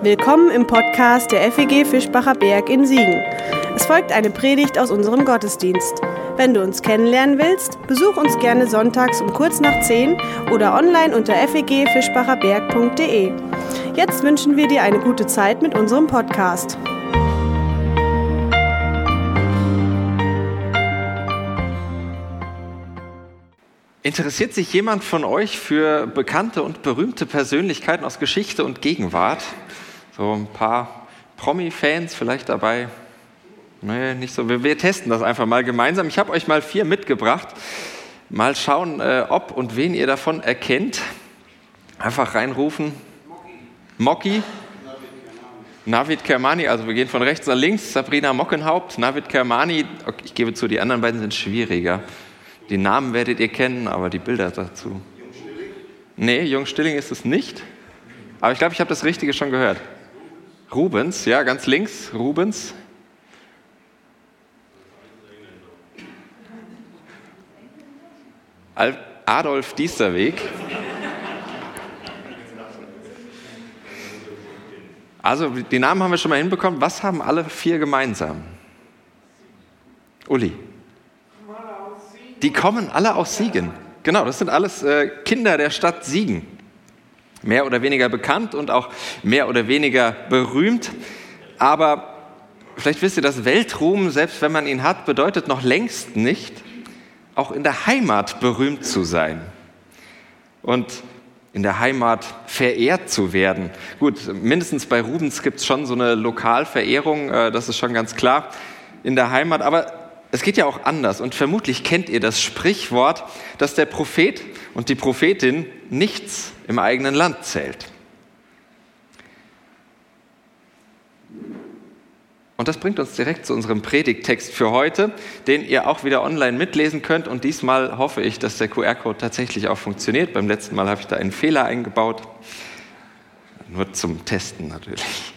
Willkommen im Podcast der FEG Fischbacher Berg in Siegen. Es folgt eine Predigt aus unserem Gottesdienst. Wenn du uns kennenlernen willst, besuch uns gerne sonntags um kurz nach 10 oder online unter fegfischbacherberg.de. Jetzt wünschen wir dir eine gute Zeit mit unserem Podcast. Interessiert sich jemand von euch für bekannte und berühmte Persönlichkeiten aus Geschichte und Gegenwart? So ein paar Promi-Fans vielleicht dabei? Nee, nicht so. Wir, wir, testen das einfach mal gemeinsam. Ich habe euch mal vier mitgebracht. Mal schauen, äh, ob und wen ihr davon erkennt. Einfach reinrufen. Mocki. Navid Kermani, also wir gehen von rechts nach links. Sabrina Mockenhaupt, Navid Kermani. Okay, ich gebe zu, die anderen beiden sind schwieriger. Die Namen werdet ihr kennen, aber die Bilder dazu. Jung Stilling? Nee, Jung Stilling ist es nicht. Aber ich glaube, ich habe das Richtige schon gehört. Rubens, ja, ganz links, Rubens. Adolf Diesterweg. Also, die Namen haben wir schon mal hinbekommen. Was haben alle vier gemeinsam? Uli. Die kommen alle aus Siegen. Genau, das sind alles äh, Kinder der Stadt Siegen mehr oder weniger bekannt und auch mehr oder weniger berühmt. Aber vielleicht wisst ihr, dass Weltruhm, selbst wenn man ihn hat, bedeutet noch längst nicht, auch in der Heimat berühmt zu sein. Und in der Heimat verehrt zu werden. Gut, mindestens bei Rubens gibt es schon so eine Lokalverehrung, äh, das ist schon ganz klar in der Heimat. Aber es geht ja auch anders und vermutlich kennt ihr das Sprichwort, dass der Prophet und die Prophetin nichts im eigenen Land zählt. Und das bringt uns direkt zu unserem Predigttext für heute, den ihr auch wieder online mitlesen könnt. Und diesmal hoffe ich, dass der QR-Code tatsächlich auch funktioniert. Beim letzten Mal habe ich da einen Fehler eingebaut. Nur zum Testen natürlich.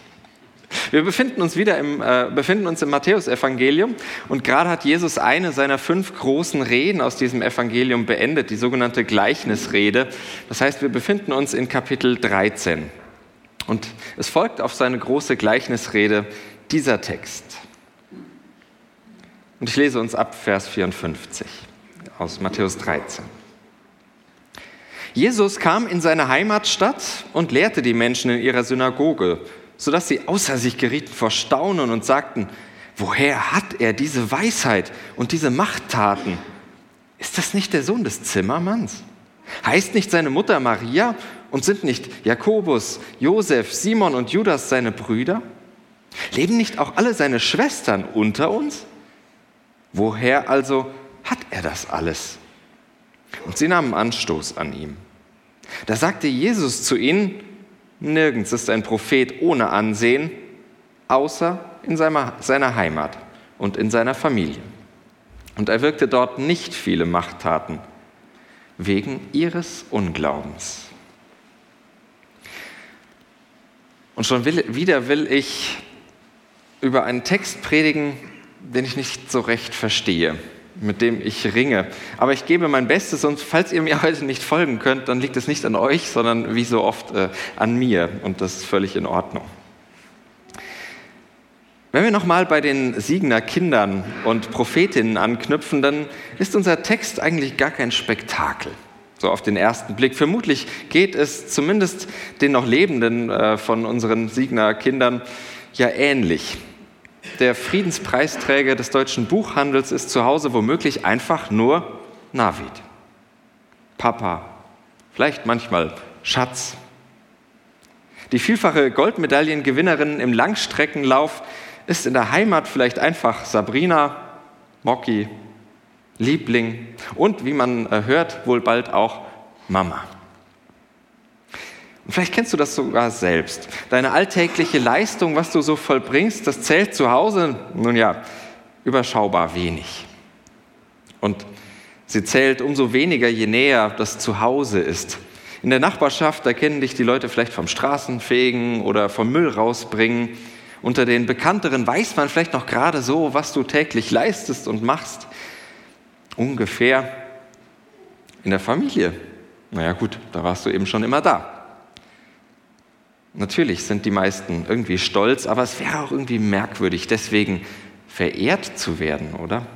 Wir befinden uns wieder im, äh, befinden uns im Matthäusevangelium und gerade hat Jesus eine seiner fünf großen Reden aus diesem Evangelium beendet, die sogenannte Gleichnisrede. Das heißt, wir befinden uns in Kapitel 13. Und es folgt auf seine große Gleichnisrede dieser Text. Und ich lese uns ab Vers 54 aus Matthäus 13. Jesus kam in seine Heimatstadt und lehrte die Menschen in ihrer Synagoge sodass sie außer sich gerieten vor Staunen und sagten, woher hat er diese Weisheit und diese Machttaten? Ist das nicht der Sohn des Zimmermanns? Heißt nicht seine Mutter Maria und sind nicht Jakobus, Josef, Simon und Judas seine Brüder? Leben nicht auch alle seine Schwestern unter uns? Woher also hat er das alles? Und sie nahmen Anstoß an ihm. Da sagte Jesus zu ihnen, Nirgends ist ein Prophet ohne Ansehen, außer in seiner, Heimat und in seiner Familie. Und er wirkte dort nicht viele Machttaten wegen ihres Unglaubens. Und schon will, wieder will ich über einen Text predigen, den ich nicht so recht verstehe mit dem ich ringe. Aber ich gebe mein Bestes und falls ihr mir heute nicht folgen könnt, dann liegt es nicht an euch, sondern wie so oft äh, an mir und das ist völlig in Ordnung. Wenn wir nochmal bei den Siegener Kindern und Prophetinnen anknüpfen, dann ist unser Text eigentlich gar kein Spektakel. So auf den ersten Blick. Vermutlich geht es zumindest den noch Lebenden äh, von unseren Siegener Kindern ja ähnlich der Friedenspreisträger des deutschen Buchhandels ist zu Hause womöglich einfach nur Navid. Papa, vielleicht manchmal Schatz. Die vielfache Goldmedaillengewinnerin im Langstreckenlauf ist in der Heimat vielleicht einfach Sabrina, Mocki, Liebling und, wie man äh, hört, wohl bald auch Mama. Vielleicht kennst du das sogar selbst. Deine alltägliche Leistung, was du so vollbringst, das zählt zu Hause, nun ja, überschaubar wenig. Und sie zählt umso weniger, je näher das Zuhause ist. In der Nachbarschaft erkennen dich die Leute vielleicht vom Straßenfegen oder vom Müll rausbringen. Unter den Bekannteren weiß man vielleicht noch gerade so, was du täglich leistest und machst. Ungefähr in der Familie. Naja gut, da warst du eben schon immer da. Natürlich sind die meisten irgendwie stolz, aber es wäre auch irgendwie merkwürdig, deswegen verehrt zu werden, oder?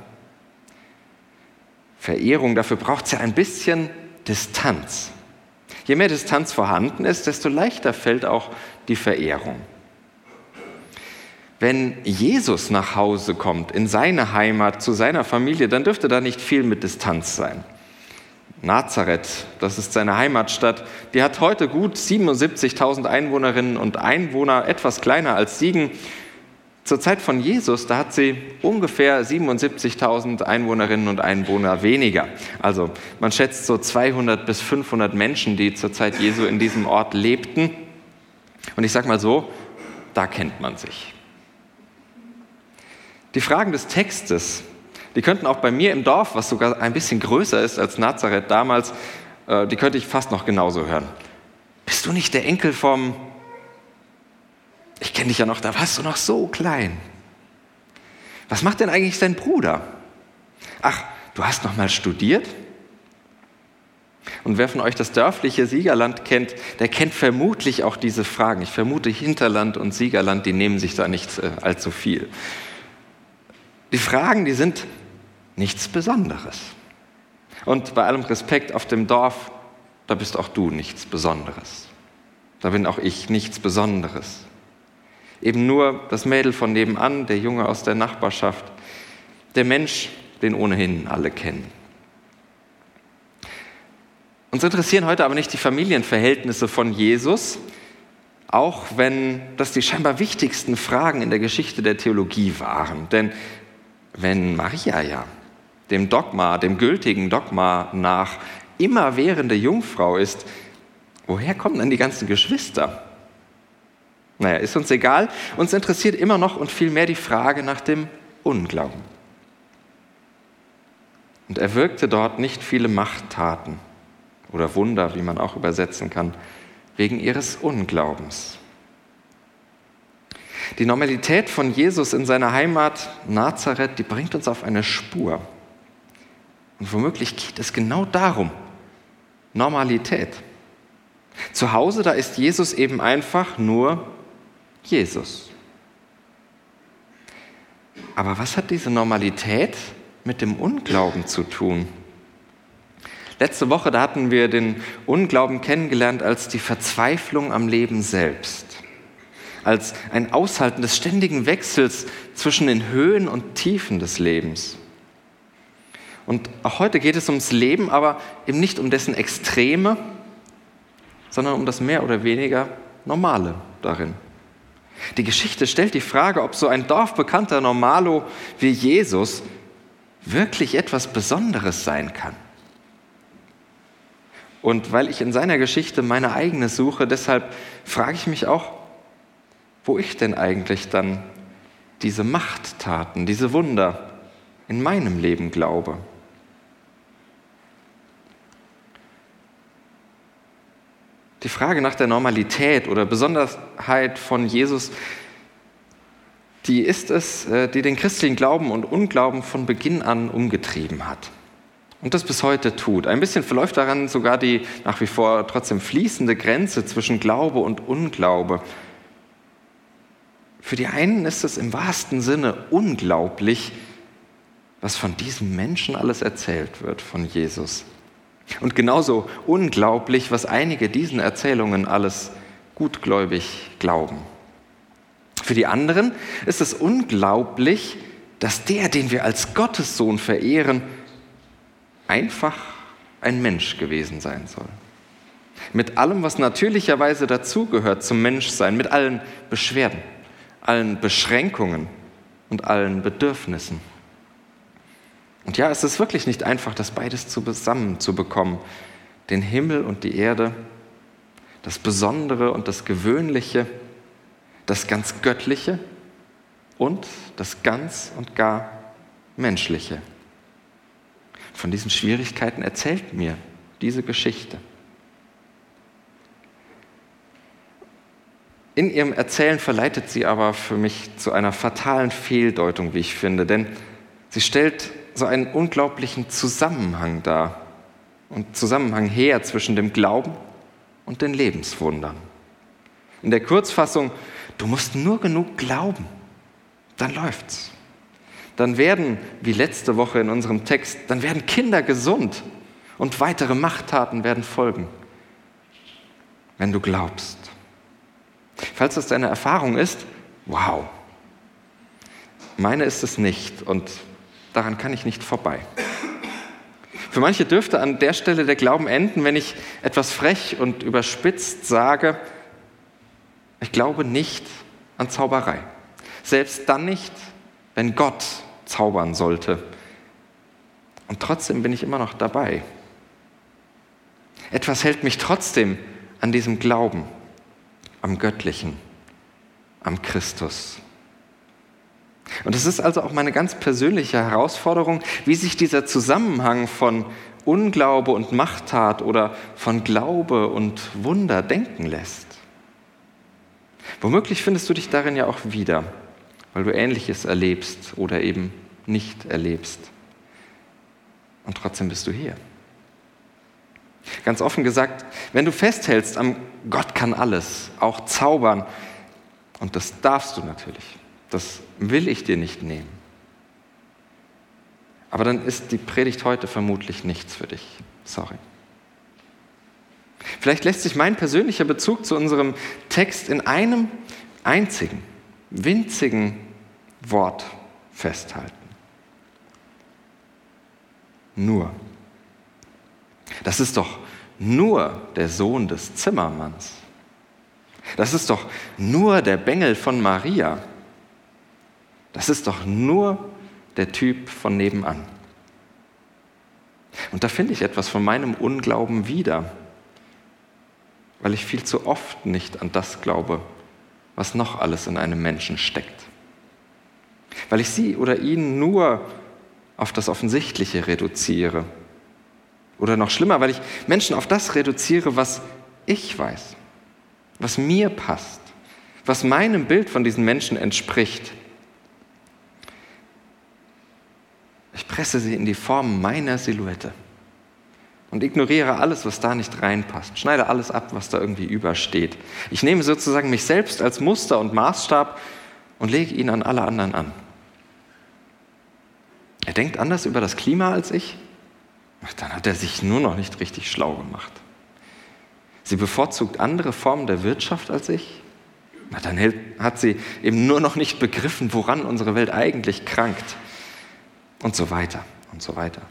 Verehrung, dafür braucht es ja ein bisschen Distanz. Je mehr Distanz vorhanden ist, desto leichter fällt auch die Verehrung. Wenn Jesus nach Hause kommt, in seine Heimat, zu seiner Familie, dann dürfte da nicht viel mit Distanz sein. Nazareth, das ist seine Heimatstadt, die hat heute gut 77.000 Einwohnerinnen und Einwohner, etwas kleiner als Siegen. Zur Zeit von Jesus, da hat sie ungefähr 77.000 Einwohnerinnen und Einwohner weniger. Also man schätzt so 200 bis 500 Menschen, die zur Zeit Jesu in diesem Ort lebten. Und ich sage mal so, da kennt man sich. Die Fragen des Textes, die könnten auch bei mir im Dorf, was sogar ein bisschen größer ist als Nazareth damals, äh, die könnte ich fast noch genauso hören. Bist du nicht der Enkel vom... Ich kenne dich ja noch, da warst du noch so klein. Was macht denn eigentlich dein Bruder? Ach, du hast noch mal studiert? Und wer von euch das dörfliche Siegerland kennt, der kennt vermutlich auch diese Fragen. Ich vermute, Hinterland und Siegerland, die nehmen sich da nicht äh, allzu viel. Die Fragen, die sind nichts Besonderes. Und bei allem Respekt auf dem Dorf, da bist auch du nichts Besonderes. Da bin auch ich nichts Besonderes. Eben nur das Mädel von nebenan, der Junge aus der Nachbarschaft, der Mensch, den ohnehin alle kennen. Uns interessieren heute aber nicht die Familienverhältnisse von Jesus, auch wenn das die scheinbar wichtigsten Fragen in der Geschichte der Theologie waren. Denn wenn Maria ja dem Dogma, dem gültigen Dogma nach immerwährende Jungfrau ist, woher kommen denn die ganzen Geschwister? Naja, ist uns egal. Uns interessiert immer noch und viel mehr die Frage nach dem Unglauben. Und er wirkte dort nicht viele Machttaten oder Wunder, wie man auch übersetzen kann, wegen ihres Unglaubens. Die Normalität von Jesus in seiner Heimat Nazareth, die bringt uns auf eine Spur. Und womöglich geht es genau darum. Normalität. Zu Hause, da ist Jesus eben einfach nur Jesus. Aber was hat diese Normalität mit dem Unglauben zu tun? Letzte Woche, da hatten wir den Unglauben kennengelernt als die Verzweiflung am Leben selbst, als ein Aushalten des ständigen Wechsels zwischen den Höhen und Tiefen des Lebens. Und auch heute geht es ums Leben, aber eben nicht um dessen Extreme, sondern um das mehr oder weniger Normale darin. Die Geschichte stellt die Frage, ob so ein dorfbekannter Normalo wie Jesus wirklich etwas Besonderes sein kann. Und weil ich in seiner Geschichte meine eigene suche, deshalb frage ich mich auch, wo ich denn eigentlich dann diese Machttaten, diese Wunder in meinem Leben glaube. Die Frage nach der Normalität oder Besonderheit von Jesus, die ist es, äh, die den christlichen Glauben und Unglauben von Beginn an umgetrieben hat. Und das bis heute tut. Ein bisschen verläuft daran sogar die nach wie vor trotzdem fließende Grenze zwischen Glaube und Unglaube. Für die einen ist es im wahrsten Sinne unglaublich, was von diesem Menschen alles erzählt wird, von Jesus. Und genauso unglaublich, was einige diesen Erzählungen alles gutgläubig glauben. Für die anderen ist es unglaublich, dass der, den wir als Gottessohn verehren, einfach ein Mensch gewesen sein soll. Mit allem, was natürlicherweise dazugehört zum Menschsein, mit allen Beschwerden, allen Beschränkungen und allen Bedürfnissen. Und ja, es ist wirklich nicht einfach, das beides zusammenzubekommen. Den Himmel und die Erde, das Besondere und das Gewöhnliche, das ganz Göttliche und das ganz und gar Menschliche. Von diesen Schwierigkeiten erzählt mir diese Geschichte. In ihrem Erzählen verleitet sie aber für mich zu einer fatalen Fehldeutung, wie ich finde, denn sie stellt so einen unglaublichen Zusammenhang dar und Zusammenhang her zwischen dem Glauben und den Lebenswundern. In der Kurzfassung, du musst nur genug glauben, dann läuft's. Dann werden, wie letzte Woche in unserem Text, dann werden Kinder gesund und weitere Machttaten werden folgen, wenn du glaubst. Falls das deine Erfahrung ist, wow. Meine ist es nicht und daran kann ich nicht vorbei. Für manche dürfte an der Stelle der Glauben enden, wenn ich etwas frech und überspitzt sage, ich glaube nicht an Zauberei. Selbst dann nicht, wenn Gott zaubern sollte. Und trotzdem bin ich immer noch dabei. Etwas hält mich trotzdem an diesem Glauben, am Göttlichen, am Christus. Und es ist also auch meine ganz persönliche Herausforderung, wie sich dieser Zusammenhang von Unglaube und Machttat oder von Glaube und Wunder denken lässt. Womöglich findest du dich darin ja auch wieder, weil du Ähnliches erlebst oder eben nicht erlebst. Und trotzdem bist du hier. Ganz offen gesagt, wenn du festhältst am Gott kann alles, auch zaubern, und das darfst du natürlich, das will ich dir nicht nehmen. Aber dann ist die Predigt heute vermutlich nichts für dich. Sorry. Vielleicht lässt sich mein persönlicher Bezug zu unserem Text in einem einzigen, winzigen Wort festhalten. Nur. Das ist doch nur der Sohn des Zimmermanns. Das ist doch nur der Bengel von Maria. Das ist doch nur der Typ von nebenan. Und da finde ich etwas von meinem Unglauben wieder, weil ich viel zu oft nicht an das glaube, was noch alles in einem Menschen steckt. Weil ich sie oder ihn nur auf das Offensichtliche reduziere. Oder noch schlimmer, weil ich Menschen auf das reduziere, was ich weiß, was mir passt, was meinem Bild von diesen Menschen entspricht. Ich presse sie in die Form meiner Silhouette und ignoriere alles, was da nicht reinpasst. Schneide alles ab, was da irgendwie übersteht. Ich nehme sozusagen mich selbst als Muster und Maßstab und lege ihn an alle anderen an. Er denkt anders über das Klima als ich? Dann hat er sich nur noch nicht richtig schlau gemacht. Sie bevorzugt andere Formen der Wirtschaft als ich? Na, dann hat sie eben nur noch nicht begriffen, woran unsere Welt eigentlich krankt. Und so weiter und so weiter.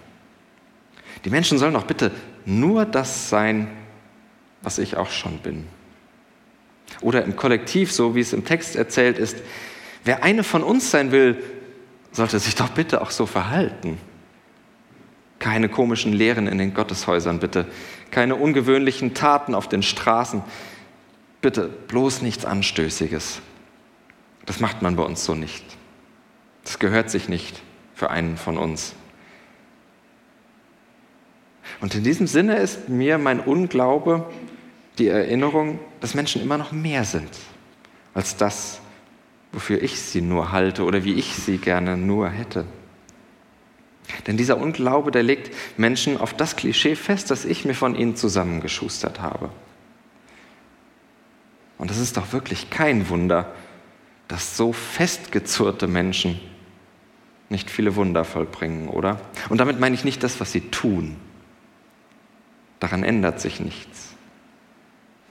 Die Menschen sollen doch bitte nur das sein, was ich auch schon bin. Oder im Kollektiv, so wie es im Text erzählt ist, wer eine von uns sein will, sollte sich doch bitte auch so verhalten. Keine komischen Lehren in den Gotteshäusern, bitte. Keine ungewöhnlichen Taten auf den Straßen. Bitte, bloß nichts Anstößiges. Das macht man bei uns so nicht. Das gehört sich nicht für einen von uns. Und in diesem Sinne ist mir mein Unglaube die Erinnerung, dass Menschen immer noch mehr sind als das, wofür ich sie nur halte oder wie ich sie gerne nur hätte. Denn dieser Unglaube, der legt Menschen auf das Klischee fest, das ich mir von ihnen zusammengeschustert habe. Und es ist doch wirklich kein Wunder, dass so festgezurrte Menschen nicht viele Wunder vollbringen, oder? Und damit meine ich nicht das, was sie tun, Daran ändert sich nichts,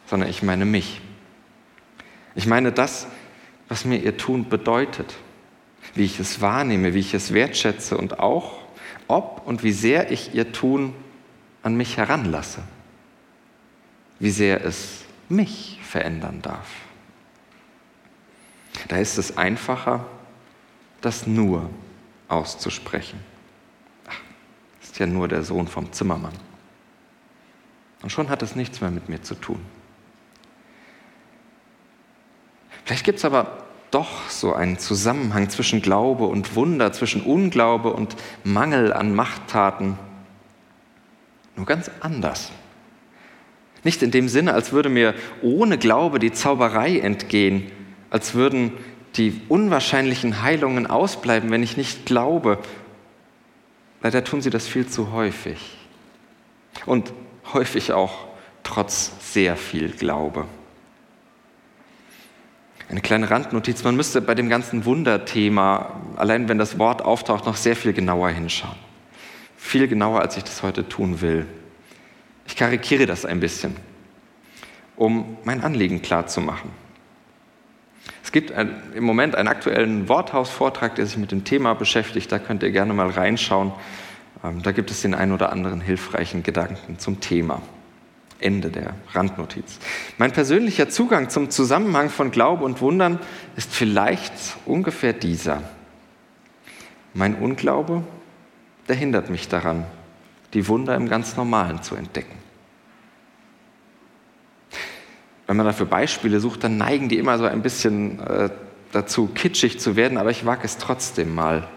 sondern ich meine mich. Ich meine das, was mir ihr Tun bedeutet, wie ich es wahrnehme, wie ich es wertschätze und auch, ob und wie sehr ich ihr Tun an mich heranlasse, wie sehr es mich verändern darf. Da ist es einfacher, das nur auszusprechen. Ach, ist ja nur der Sohn vom Zimmermann. Und schon hat es nichts mehr mit mir zu tun. Vielleicht gibt es aber doch so einen Zusammenhang zwischen Glaube und Wunder, zwischen Unglaube und Mangel an Machttaten. Nur ganz anders. Nicht in dem Sinne, als würde mir ohne Glaube die Zauberei entgehen, als würden die unwahrscheinlichen Heilungen ausbleiben, wenn ich nicht glaube. Leider tun sie das viel zu häufig. Und häufig auch trotz sehr viel Glaube. Eine kleine Randnotiz, man müsste bei dem ganzen Wunderthema, allein wenn das Wort auftaucht, noch sehr viel genauer hinschauen. Viel genauer, als ich das heute tun will. Ich karikiere das ein bisschen, um mein Anliegen klar zu machen. Es gibt ein, im Moment einen aktuellen Worthausvortrag, der sich mit dem Thema beschäftigt. Da könnt ihr gerne mal reinschauen. Ähm, da gibt es den ein oder anderen hilfreichen Gedanken zum Thema. Ende der Randnotiz. Mein persönlicher Zugang zum Zusammenhang von Glaube und Wundern ist vielleicht ungefähr dieser. Mein Unglaube, der hindert mich daran, die Wunder im ganz Normalen zu entdecken. Wenn man dafür Beispiele sucht, dann neigen die immer so ein bisschen äh, dazu, kitschig zu werden, aber ich wage es trotzdem mal.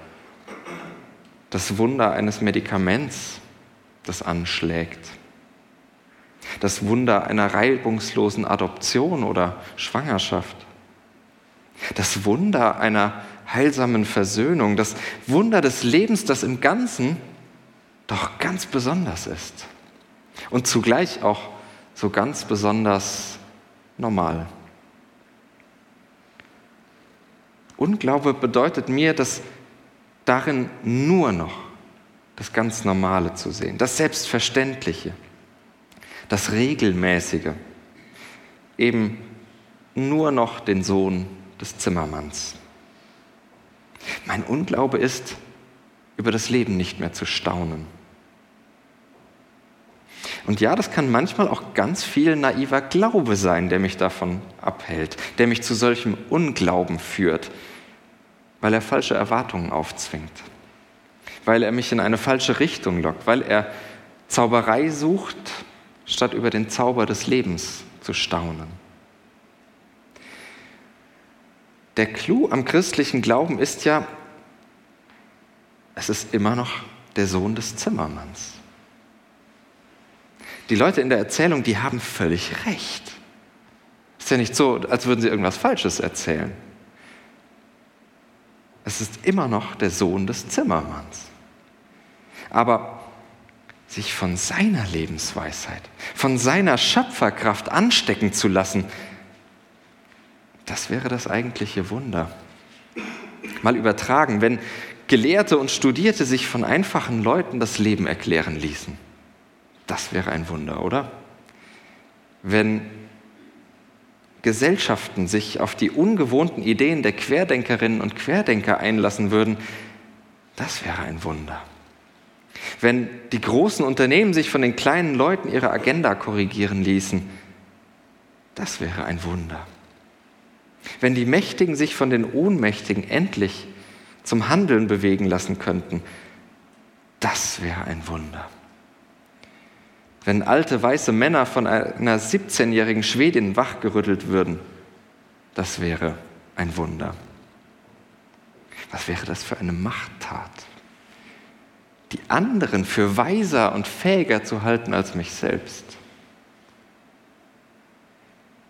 Das Wunder eines Medikaments, das anschlägt. Das Wunder einer reibungslosen Adoption oder Schwangerschaft, das Wunder einer heilsamen Versöhnung, das Wunder des Lebens, das im Ganzen doch ganz besonders ist. Und zugleich auch so ganz besonders normal. Unglaube bedeutet mir, dass darin nur noch das ganz Normale zu sehen, das Selbstverständliche das Regelmäßige, eben nur noch den Sohn des Zimmermanns. Mein Unglaube ist, über das Leben nicht mehr zu staunen. Und ja, das kann manchmal auch ganz viel naiver Glaube sein, der mich davon abhält, der mich zu solchem Unglauben führt, weil er falsche Erwartungen aufzwingt, weil er mich in eine falsche Richtung lockt, weil er Zauberei sucht statt über den Zauber des Lebens zu staunen. Der Clou am christlichen Glauben ist ja, es ist immer noch der Sohn des Zimmermanns. Die Leute in der Erzählung, die haben völlig recht. Ist ja nicht so, als würden sie irgendwas Falsches erzählen. Es ist immer noch der Sohn des Zimmermanns. Aber sich von seiner Lebensweisheit, von seiner Schöpferkraft anstecken zu lassen, das wäre das eigentliche Wunder. Mal übertragen, wenn Gelehrte und Studierte sich von einfachen Leuten das Leben erklären ließen. Das wäre ein Wunder, oder? Wenn Gesellschaften sich auf die ungewohnten Ideen der Querdenkerinnen und Querdenker einlassen würden, das wäre ein Wunder. Wenn die großen Unternehmen sich von den kleinen Leuten ihre Agenda korrigieren ließen, das wäre ein Wunder. Wenn die Mächtigen sich von den Ohnmächtigen endlich zum Handeln bewegen lassen könnten, das wäre ein Wunder. Wenn alte weiße Männer von einer 17-jährigen Schwedin wachgerüttelt würden, das wäre ein Wunder. Was wäre das für eine Machttat? die anderen für weiser und fähiger zu halten als mich selbst.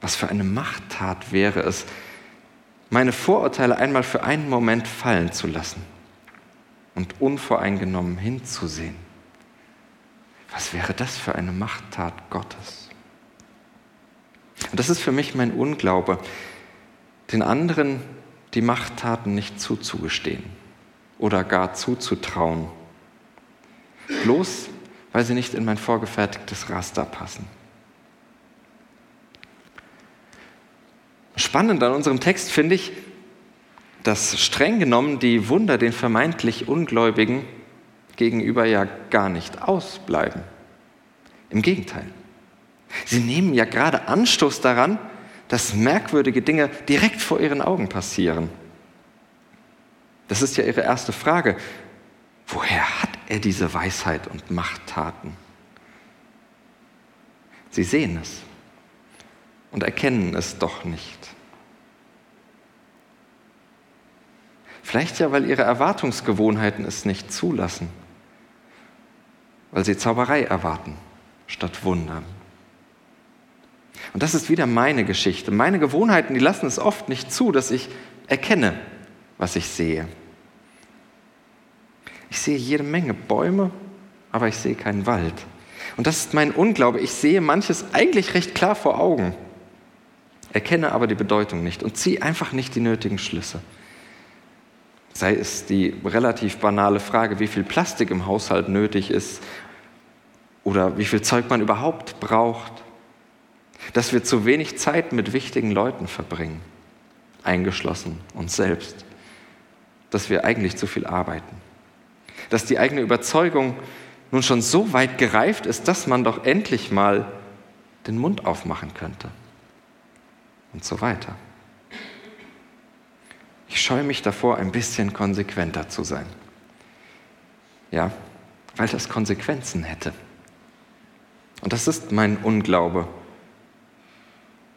Was für eine Machttat wäre es, meine Vorurteile einmal für einen Moment fallen zu lassen und unvoreingenommen hinzusehen. Was wäre das für eine Machttat Gottes? Und das ist für mich mein Unglaube, den anderen die Machttaten nicht zuzugestehen oder gar zuzutrauen bloß weil sie nicht in mein vorgefertigtes Raster passen. Spannend an unserem Text finde ich, dass streng genommen die Wunder den vermeintlich Ungläubigen gegenüber ja gar nicht ausbleiben. Im Gegenteil. Sie nehmen ja gerade Anstoß daran, dass merkwürdige Dinge direkt vor ihren Augen passieren. Das ist ja ihre erste Frage. Woher hat er diese Weisheit und Machttaten? Sie sehen es und erkennen es doch nicht. Vielleicht ja, weil ihre Erwartungsgewohnheiten es nicht zulassen, weil sie Zauberei erwarten statt Wundern. Und das ist wieder meine Geschichte. Meine Gewohnheiten, die lassen es oft nicht zu, dass ich erkenne, was ich sehe. Ich sehe jede Menge Bäume, aber ich sehe keinen Wald. Und das ist mein Unglaube. Ich sehe manches eigentlich recht klar vor Augen. Erkenne aber die Bedeutung nicht und zieh einfach nicht die nötigen Schlüsse. Sei es die relativ banale Frage, wie viel Plastik im Haushalt nötig ist oder wie viel Zeug man überhaupt braucht. Dass wir zu wenig Zeit mit wichtigen Leuten verbringen, eingeschlossen uns selbst. Dass wir eigentlich zu viel arbeiten. Dass die eigene Überzeugung nun schon so weit gereift ist, dass man doch endlich mal den Mund aufmachen könnte. Und so weiter. Ich scheue mich davor, ein bisschen konsequenter zu sein. Ja, weil das Konsequenzen hätte. Und das ist mein Unglaube.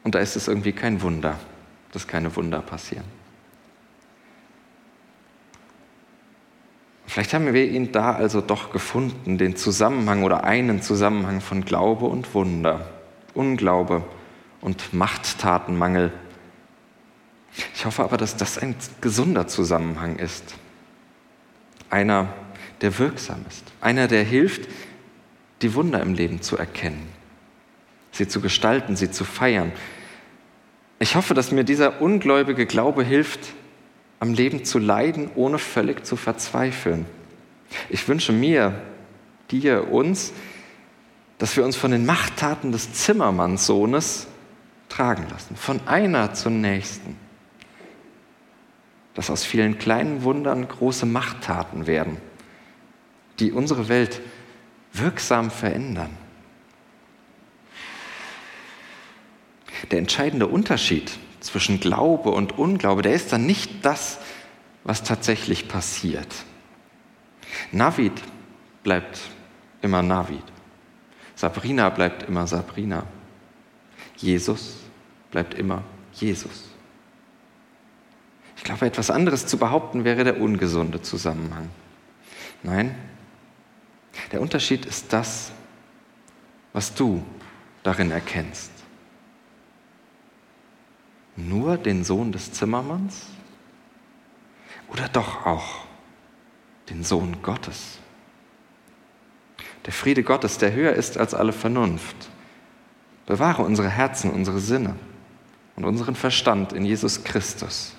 Und da ist es irgendwie kein Wunder, dass keine Wunder passieren. Vielleicht haben wir ihn da also doch gefunden, den Zusammenhang oder einen Zusammenhang von Glaube und Wunder, Unglaube und Machttatenmangel. Ich hoffe aber, dass das ein gesunder Zusammenhang ist. Einer, der wirksam ist. Einer, der hilft, die Wunder im Leben zu erkennen, sie zu gestalten, sie zu feiern. Ich hoffe, dass mir dieser ungläubige Glaube hilft, am Leben zu leiden, ohne völlig zu verzweifeln. Ich wünsche mir, dir, uns, dass wir uns von den Machttaten des Zimmermannssohnes tragen lassen, von einer zur nächsten. Dass aus vielen kleinen Wundern große Machttaten werden, die unsere Welt wirksam verändern. Der entscheidende Unterschied zwischen Glaube und Unglaube, der ist dann nicht das, was tatsächlich passiert. Navid bleibt immer Navid. Sabrina bleibt immer Sabrina. Jesus bleibt immer Jesus. Ich glaube, etwas anderes zu behaupten wäre der ungesunde Zusammenhang. Nein, der Unterschied ist das, was du darin erkennst. Nur den Sohn des Zimmermanns oder doch auch den Sohn Gottes? Der Friede Gottes, der höher ist als alle Vernunft, bewahre unsere Herzen, unsere Sinne und unseren Verstand in Jesus Christus,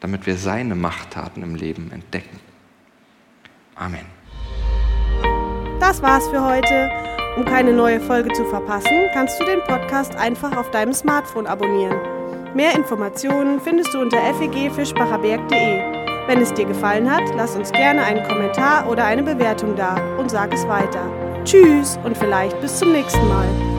damit wir seine Machttaten im Leben entdecken. Amen. Das war's für heute. Um keine neue Folge zu verpassen, kannst du den Podcast einfach auf deinem Smartphone abonnieren. Mehr Informationen findest du unter fegfischbacherberg.de. Wenn es dir gefallen hat, lass uns gerne einen Kommentar oder eine Bewertung da und sag es weiter. Tschüss und vielleicht bis zum nächsten Mal.